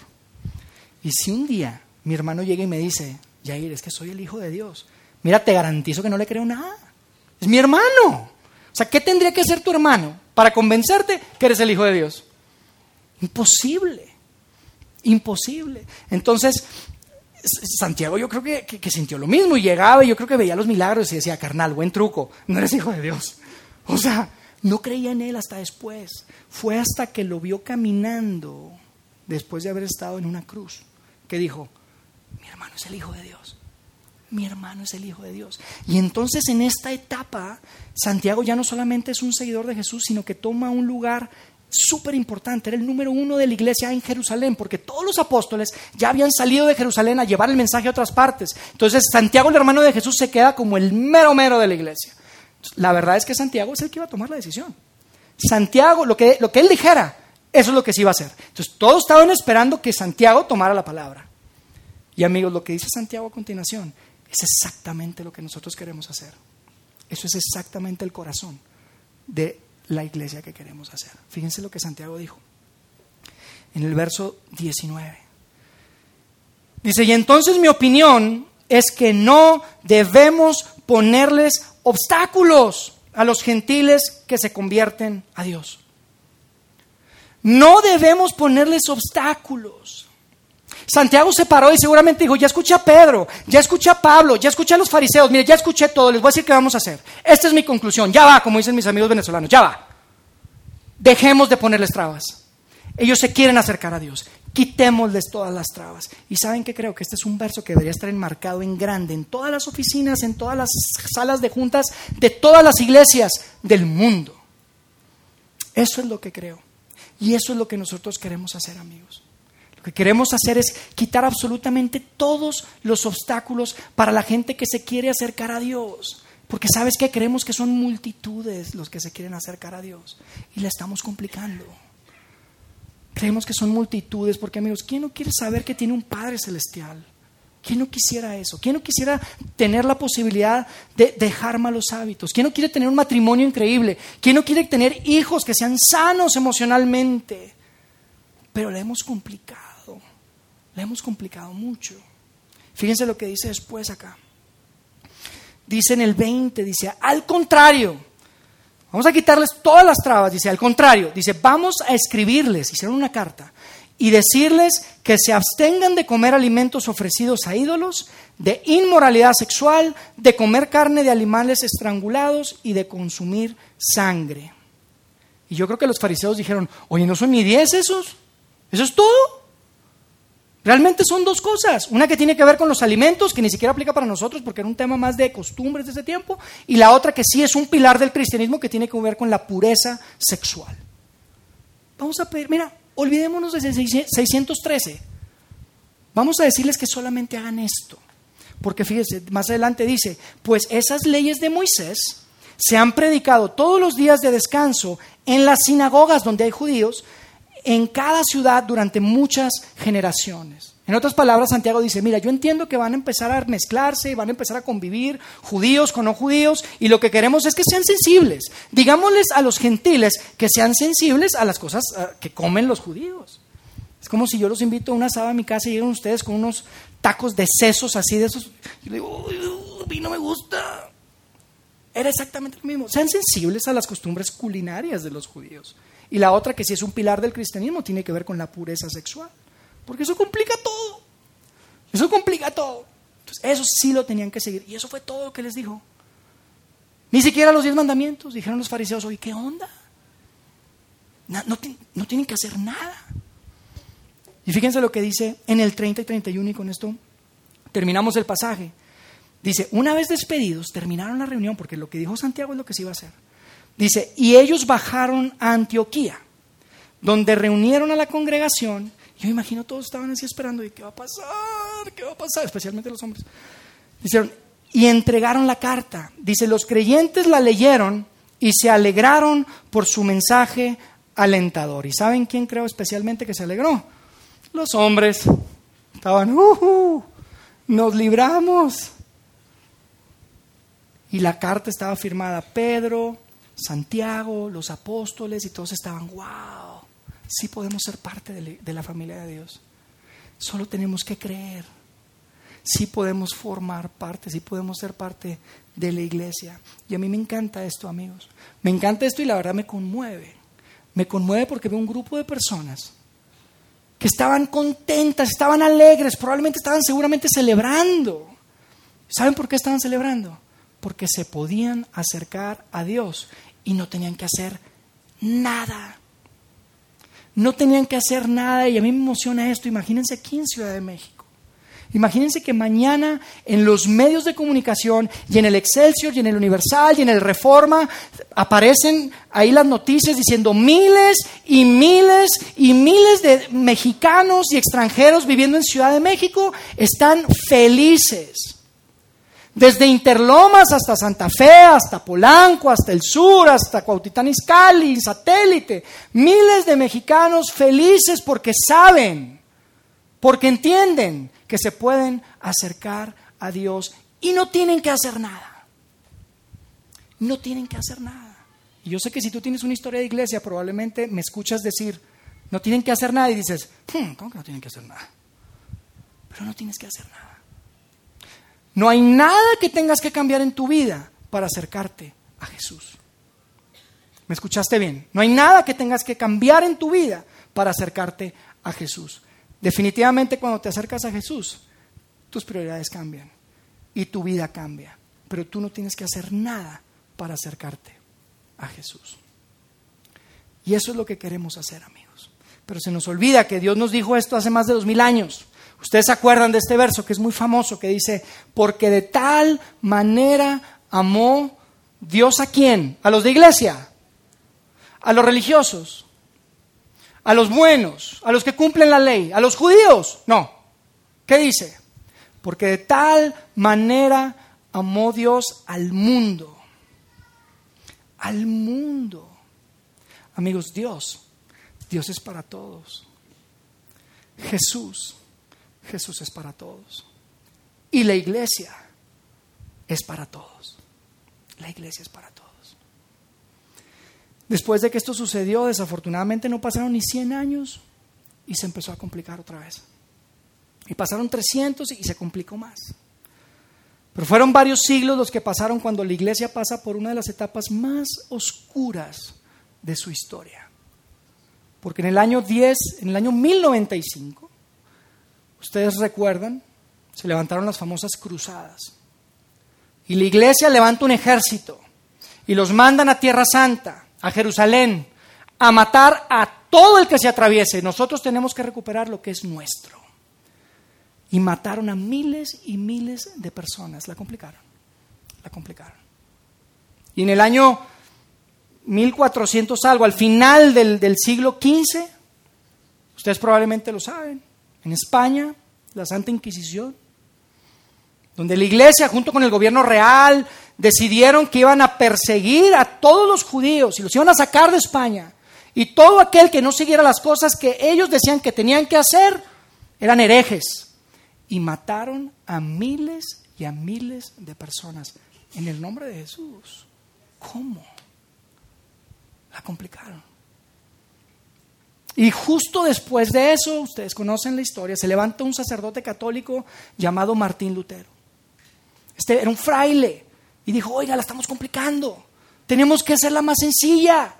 Y si un día mi hermano llega y me dice, Jair, es que soy el hijo de Dios, mira, te garantizo que no le creo nada. Es mi hermano. O sea, ¿qué tendría que hacer tu hermano para convencerte que eres el hijo de Dios? Imposible. Imposible. Entonces, Santiago yo creo que, que, sintió lo mismo y llegaba y yo creo que veía los milagros y decía, carnal, buen truco, no eres hijo de Dios. O sea, no creía en él hasta después. Fue hasta que lo vio caminando después de haber estado en una cruz que dijo, mi hermano es el hijo de Dios. Mi hermano es el Hijo de Dios. Y entonces en esta etapa, Santiago ya no solamente es un seguidor de Jesús, sino que toma un lugar súper importante, era el número uno de la iglesia en Jerusalén, porque todos los apóstoles ya habían salido de Jerusalén a llevar el mensaje a otras partes. Entonces Santiago, el hermano de Jesús, se queda como el mero mero de la iglesia. La verdad es que Santiago es el que iba a tomar la decisión. Santiago, lo que, lo que él dijera, eso es lo que se iba a hacer. Entonces todos estaban esperando que Santiago tomara la palabra. Y amigos, lo que dice Santiago a continuación es exactamente lo que nosotros queremos hacer. Eso es exactamente el corazón de la iglesia que queremos hacer. Fíjense lo que Santiago dijo en el verso 19. Dice, y entonces mi opinión es que no debemos ponerles obstáculos a los gentiles que se convierten a Dios. No debemos ponerles obstáculos. Santiago se paró y seguramente dijo, ya escuché a Pedro, ya escuché a Pablo, ya escuché a los fariseos, mire, ya escuché todo, les voy a decir qué vamos a hacer. Esta es mi conclusión, ya va, como dicen mis amigos venezolanos, ya va. Dejemos de ponerles trabas. Ellos se quieren acercar a Dios. Quitémosles todas las trabas. Y saben que creo que este es un verso que debería estar enmarcado en grande en todas las oficinas, en todas las salas de juntas, de todas las iglesias del mundo. Eso es lo que creo. Y eso es lo que nosotros queremos hacer, amigos. Lo que queremos hacer es quitar absolutamente todos los obstáculos para la gente que se quiere acercar a Dios. Porque sabes que creemos que son multitudes los que se quieren acercar a Dios y la estamos complicando. Creemos que son multitudes porque amigos, ¿quién no quiere saber que tiene un Padre celestial? ¿Quién no quisiera eso? ¿Quién no quisiera tener la posibilidad de dejar malos hábitos? ¿Quién no quiere tener un matrimonio increíble? ¿Quién no quiere tener hijos que sean sanos emocionalmente? Pero le hemos complicado hemos complicado mucho. Fíjense lo que dice después acá. Dice en el 20, dice, al contrario, vamos a quitarles todas las trabas, dice, al contrario, dice, vamos a escribirles, hicieron una carta, y decirles que se abstengan de comer alimentos ofrecidos a ídolos, de inmoralidad sexual, de comer carne de animales estrangulados y de consumir sangre. Y yo creo que los fariseos dijeron, oye, ¿no son ni diez esos? ¿Eso es todo? Realmente son dos cosas. Una que tiene que ver con los alimentos, que ni siquiera aplica para nosotros porque era un tema más de costumbres de ese tiempo, y la otra que sí es un pilar del cristianismo que tiene que ver con la pureza sexual. Vamos a pedir, mira, olvidémonos de 613. Vamos a decirles que solamente hagan esto. Porque fíjese, más adelante dice, pues esas leyes de Moisés se han predicado todos los días de descanso en las sinagogas donde hay judíos en cada ciudad durante muchas generaciones. En otras palabras, Santiago dice, mira, yo entiendo que van a empezar a mezclarse, van a empezar a convivir judíos con no judíos, y lo que queremos es que sean sensibles. Digámosles a los gentiles que sean sensibles a las cosas ah, que comen los judíos. Es como si yo los invito a una asado a mi casa y llegan ustedes con unos tacos de sesos así de esos. Y le digo, a mí no me gusta. Era exactamente lo mismo. Sean sensibles a las costumbres culinarias de los judíos. Y la otra, que si es un pilar del cristianismo, tiene que ver con la pureza sexual. Porque eso complica todo. Eso complica todo. Entonces, eso sí lo tenían que seguir. Y eso fue todo lo que les dijo. Ni siquiera los diez mandamientos, dijeron los fariseos, oye, ¿qué onda? No, no, tienen que hacer nada. Y fíjense lo que dice en el 30 y 31 y con esto terminamos el pasaje. Dice, una vez despedidos, terminaron la reunión, porque lo que dijo Santiago es lo que se iba a hacer. Dice, y ellos bajaron a Antioquía, donde reunieron a la congregación. Yo imagino todos estaban así esperando, ¿y qué va a pasar? ¿Qué va a pasar? Especialmente los hombres. Dijeron, y entregaron la carta. Dice, los creyentes la leyeron y se alegraron por su mensaje alentador. ¿Y saben quién creo especialmente que se alegró? Los hombres. Estaban, uh, nos libramos. Y la carta estaba firmada Pedro, Santiago, los apóstoles y todos estaban, wow, sí podemos ser parte de la familia de Dios. Solo tenemos que creer. Sí podemos formar parte, sí podemos ser parte de la iglesia. Y a mí me encanta esto, amigos. Me encanta esto y la verdad me conmueve. Me conmueve porque veo un grupo de personas que estaban contentas, estaban alegres, probablemente estaban seguramente celebrando. ¿Saben por qué estaban celebrando? Porque se podían acercar a Dios y no tenían que hacer nada. No tenían que hacer nada y a mí me emociona esto. Imagínense aquí en Ciudad de México. Imagínense que mañana en los medios de comunicación y en el Excelsior y en el Universal y en el Reforma aparecen ahí las noticias diciendo miles y miles y miles de mexicanos y extranjeros viviendo en Ciudad de México están felices. Desde Interlomas hasta Santa Fe, hasta Polanco, hasta el sur, hasta Cuautitán Izcalli, satélite. Miles de mexicanos felices porque saben, porque entienden que se pueden acercar a Dios y no tienen que hacer nada. No tienen que hacer nada. Y yo sé que si tú tienes una historia de iglesia, probablemente me escuchas decir, no tienen que hacer nada y dices, hmm, ¿cómo que no tienen que hacer nada? Pero no tienes que hacer nada. No hay nada que tengas que cambiar en tu vida para acercarte a Jesús. ¿Me escuchaste bien? No hay nada que tengas que cambiar en tu vida para acercarte a Jesús. Definitivamente cuando te acercas a Jesús, tus prioridades cambian y tu vida cambia. Pero tú no tienes que hacer nada para acercarte a Jesús. Y eso es lo que queremos hacer, amigos. Pero se nos olvida que Dios nos dijo esto hace más de dos mil años. Ustedes se acuerdan de este verso que es muy famoso, que dice, porque de tal manera amó Dios a quién? A los de iglesia, a los religiosos, a los buenos, a los que cumplen la ley, a los judíos. No. ¿Qué dice? Porque de tal manera amó Dios al mundo. Al mundo. Amigos, Dios, Dios es para todos. Jesús, Jesús es para todos. Y la iglesia es para todos. La iglesia es para todos. Después de que esto sucedió, desafortunadamente no pasaron ni 100 años y se empezó a complicar otra vez. Y pasaron 300 y se complicó más. Pero fueron varios siglos los que pasaron cuando la iglesia pasa por una de las etapas más oscuras de su historia. Porque en el año 10, en el año 1095, ustedes recuerdan, se levantaron las famosas cruzadas. Y la iglesia levanta un ejército y los mandan a Tierra Santa a Jerusalén, a matar a todo el que se atraviese. Nosotros tenemos que recuperar lo que es nuestro. Y mataron a miles y miles de personas. La complicaron. La complicaron. Y en el año 1400 algo, al final del, del siglo XV, ustedes probablemente lo saben, en España, la Santa Inquisición, donde la iglesia junto con el gobierno real decidieron que iban a perseguir a todos los judíos y los iban a sacar de España. Y todo aquel que no siguiera las cosas que ellos decían que tenían que hacer eran herejes. Y mataron a miles y a miles de personas en el nombre de Jesús. ¿Cómo? La complicaron. Y justo después de eso, ustedes conocen la historia, se levanta un sacerdote católico llamado Martín Lutero. Este era un fraile y dijo, oiga, la estamos complicando. Tenemos que hacerla más sencilla.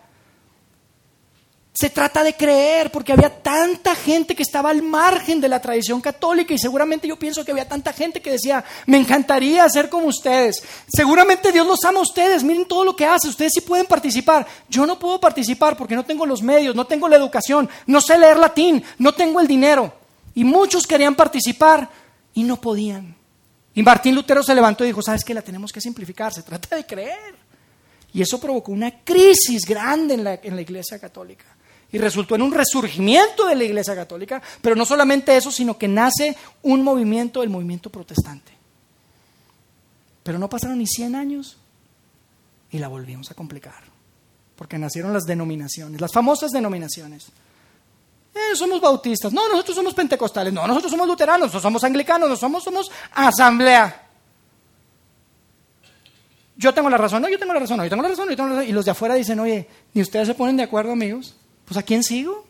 Se trata de creer, porque había tanta gente que estaba al margen de la tradición católica y seguramente yo pienso que había tanta gente que decía, me encantaría ser como ustedes. Seguramente Dios los ama a ustedes, miren todo lo que hace, ustedes sí pueden participar. Yo no puedo participar porque no tengo los medios, no tengo la educación, no sé leer latín, no tengo el dinero. Y muchos querían participar y no podían. Y Martín Lutero se levantó y dijo, ¿sabes qué? La tenemos que simplificar, se trata de creer. Y eso provocó una crisis grande en la, en la Iglesia Católica y resultó en un resurgimiento de la Iglesia Católica, pero no solamente eso, sino que nace un movimiento, el movimiento protestante. Pero no pasaron ni 100 años y la volvimos a complicar, porque nacieron las denominaciones, las famosas denominaciones. Eh, somos bautistas, no, nosotros somos pentecostales, no, nosotros somos luteranos, nosotros somos anglicanos, nosotros somos, asamblea. Yo tengo la razón, no, yo tengo la razón, no, yo tengo la razón, yo tengo la razón. Y los de afuera dicen, oye, ni ustedes se ponen de acuerdo, amigos pues ¿a quién sigo?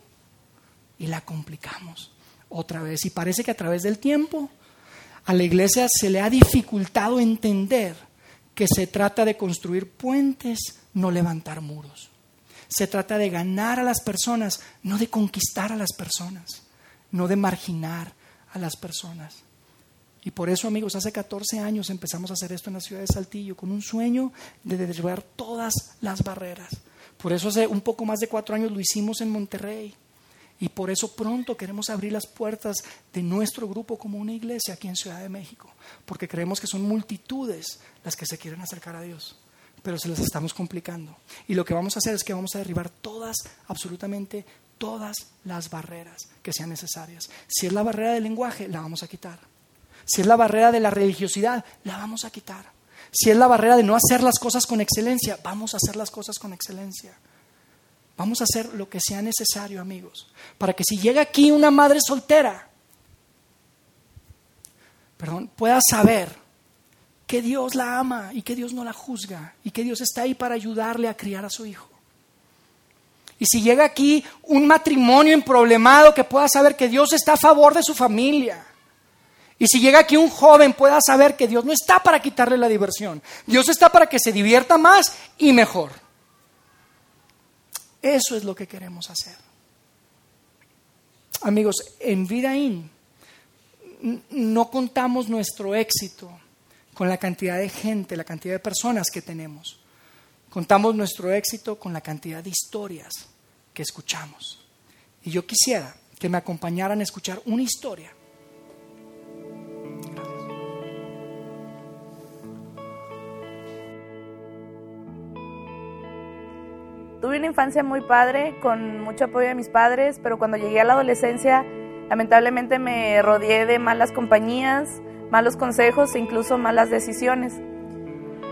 Y la complicamos otra vez. Y parece que a través del tiempo a la iglesia se le ha dificultado entender que se trata de construir puentes, no levantar muros. Se trata de ganar a las personas, no de conquistar a las personas, no de marginar a las personas. Y por eso, amigos, hace 14 años empezamos a hacer esto en la ciudad de Saltillo, con un sueño de derribar todas las barreras. Por eso hace un poco más de cuatro años lo hicimos en Monterrey. Y por eso pronto queremos abrir las puertas de nuestro grupo como una iglesia aquí en Ciudad de México. Porque creemos que son multitudes las que se quieren acercar a Dios. Pero se las estamos complicando. Y lo que vamos a hacer es que vamos a derribar todas, absolutamente todas las barreras que sean necesarias. Si es la barrera del lenguaje, la vamos a quitar. Si es la barrera de la religiosidad, la vamos a quitar. Si es la barrera de no hacer las cosas con excelencia, vamos a hacer las cosas con excelencia. Vamos a hacer lo que sea necesario, amigos, para que si llega aquí una madre soltera, perdón, pueda saber que Dios la ama y que Dios no la juzga y que Dios está ahí para ayudarle a criar a su hijo. Y si llega aquí un matrimonio emproblemado, que pueda saber que Dios está a favor de su familia y si llega aquí un joven pueda saber que Dios no está para quitarle la diversión, Dios está para que se divierta más y mejor. Eso es lo que queremos hacer. Amigos, en Vidaín no contamos nuestro éxito con la cantidad de gente, la cantidad de personas que tenemos. Contamos nuestro éxito con la cantidad de historias que escuchamos. Y yo quisiera que me acompañaran a escuchar una historia Tuve una infancia muy padre, con mucho apoyo de mis padres, pero cuando llegué a la adolescencia, lamentablemente me rodeé de malas compañías, malos consejos e incluso malas decisiones.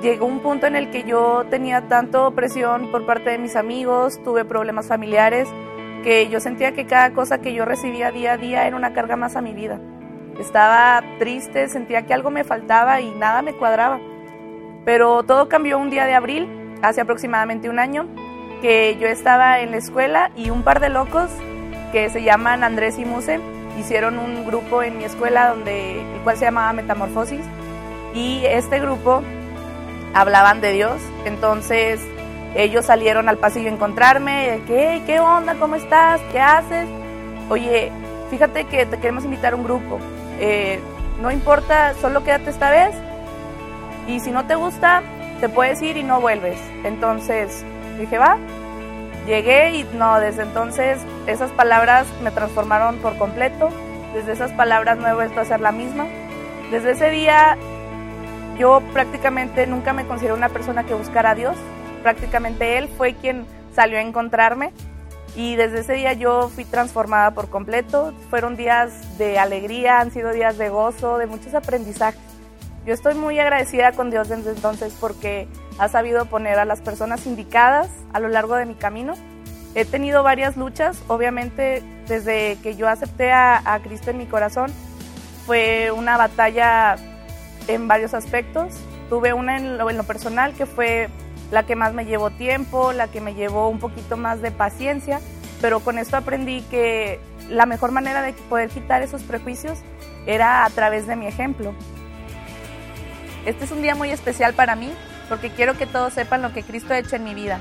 Llegó un punto en el que yo tenía tanto presión por parte de mis amigos, tuve problemas familiares, que yo sentía que cada cosa que yo recibía día a día era una carga más a mi vida. Estaba triste, sentía que algo me faltaba y nada me cuadraba. Pero todo cambió un día de abril, hace aproximadamente un año, que yo estaba en la escuela y un par de locos que se llaman Andrés y Muse hicieron un grupo en mi escuela donde el cual se llamaba Metamorfosis y este grupo hablaban de Dios, entonces ellos salieron al pasillo a encontrarme, ¿qué, qué onda? ¿Cómo estás? ¿Qué haces? Oye, fíjate que te queremos invitar a un grupo, eh, no importa, solo quédate esta vez y si no te gusta, te puedes ir y no vuelves. Entonces Dije, va. Llegué y no, desde entonces esas palabras me transformaron por completo. Desde esas palabras no he vuelto a ser la misma. Desde ese día yo prácticamente nunca me consideré una persona que buscara a Dios. Prácticamente Él fue quien salió a encontrarme. Y desde ese día yo fui transformada por completo. Fueron días de alegría, han sido días de gozo, de muchos aprendizajes. Yo estoy muy agradecida con Dios desde entonces porque ha sabido poner a las personas indicadas a lo largo de mi camino. He tenido varias luchas, obviamente desde que yo acepté a, Cristo en mi corazón, fue una batalla en varios aspectos. Tuve una en lo, en lo personal que fue la que más me llevó tiempo, la que me llevó un poquito más de paciencia, pero con esto aprendí que la mejor manera de poder quitar esos prejuicios era a través de mi ejemplo. Este es un día muy especial para mí porque quiero que todos sepan lo que Cristo ha hecho en mi vida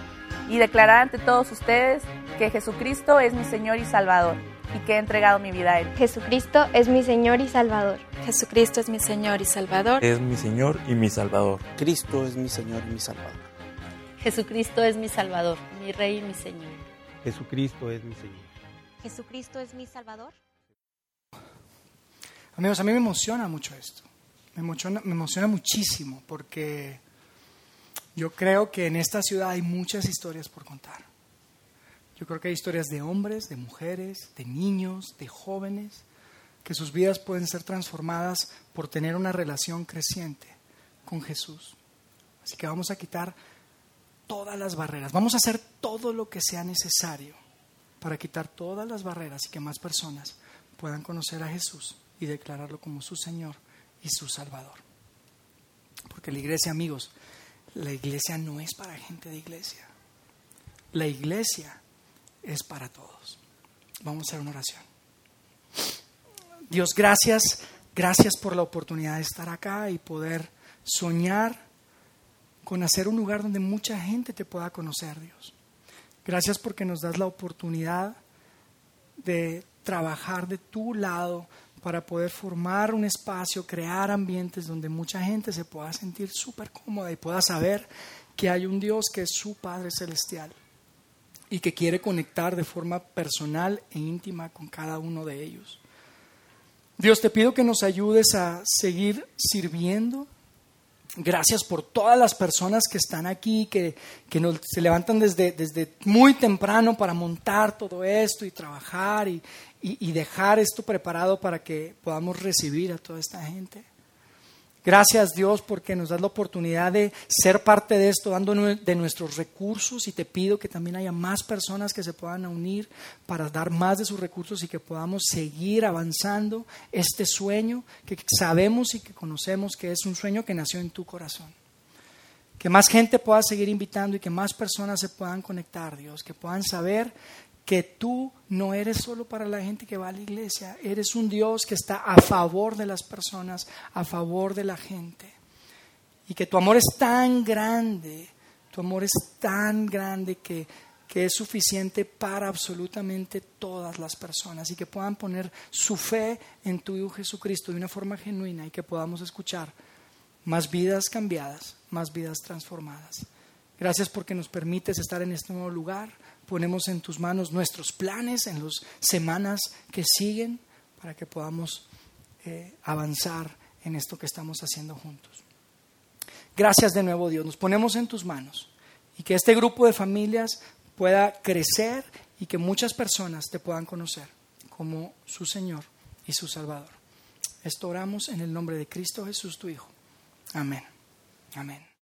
y declarar ante todos ustedes que Jesucristo es mi Señor y Salvador y que he entregado mi vida a Él. Jesucristo es mi Señor y Salvador. Jesucristo es mi Señor y Salvador. Es mi Señor y mi Salvador. Cristo es mi Señor y mi Salvador. Jesucristo es mi Salvador, mi Rey y mi Señor. Jesucristo es mi Señor. Jesucristo es mi Salvador. Amigos, a mí me emociona mucho esto. Me emociona, me emociona muchísimo porque yo creo que en esta ciudad hay muchas historias por contar. Yo creo que hay historias de hombres, de mujeres, de niños, de jóvenes, que sus vidas pueden ser transformadas por tener una relación creciente con Jesús. Así que vamos a quitar todas las barreras. Vamos a hacer todo lo que sea necesario para quitar todas las barreras y que más personas puedan conocer a Jesús y declararlo como su Señor y su Salvador. Porque la iglesia, amigos, la iglesia no es para gente de iglesia. La iglesia es para todos. Vamos a hacer una oración. Dios, gracias, gracias por la oportunidad de estar acá y poder soñar con hacer un lugar donde mucha gente te pueda conocer, Dios. Gracias porque nos das la oportunidad de trabajar de tu lado para poder formar un espacio, crear ambientes donde mucha gente se pueda sentir súper cómoda y pueda saber que hay un Dios que es su Padre Celestial y que quiere conectar de forma personal e íntima con cada uno de ellos. Dios, te pido que nos ayudes a seguir sirviendo. Gracias por todas las personas que están aquí, que, que nos, se levantan desde, desde muy temprano para montar todo esto y trabajar y, y, y dejar esto preparado para que podamos recibir a toda esta gente. Gracias Dios porque nos das la oportunidad de ser parte de esto, dando de nuestros recursos y te pido que también haya más personas que se puedan unir para dar más de sus recursos y que podamos seguir avanzando este sueño que sabemos y que conocemos que es un sueño que nació en tu corazón. Que más gente pueda seguir invitando y que más personas se puedan conectar, Dios, que puedan saber que tú no eres solo para la gente que va a la iglesia, eres un Dios que está a favor de las personas, a favor de la gente. Y que tu amor es tan grande, tu amor es tan grande que, que es suficiente para absolutamente todas las personas y que puedan poner su fe en tu Hijo Jesucristo de una forma genuina y que podamos escuchar más vidas cambiadas, más vidas transformadas. Gracias porque nos permites estar en este nuevo lugar ponemos en tus manos nuestros planes en las semanas que siguen para que podamos eh, avanzar en esto que estamos haciendo juntos. Gracias de nuevo Dios, nos ponemos en tus manos y que este grupo de familias pueda crecer y que muchas personas te puedan conocer como su Señor y su Salvador. Esto oramos en el nombre de Cristo Jesús, tu Hijo. Amén. Amén.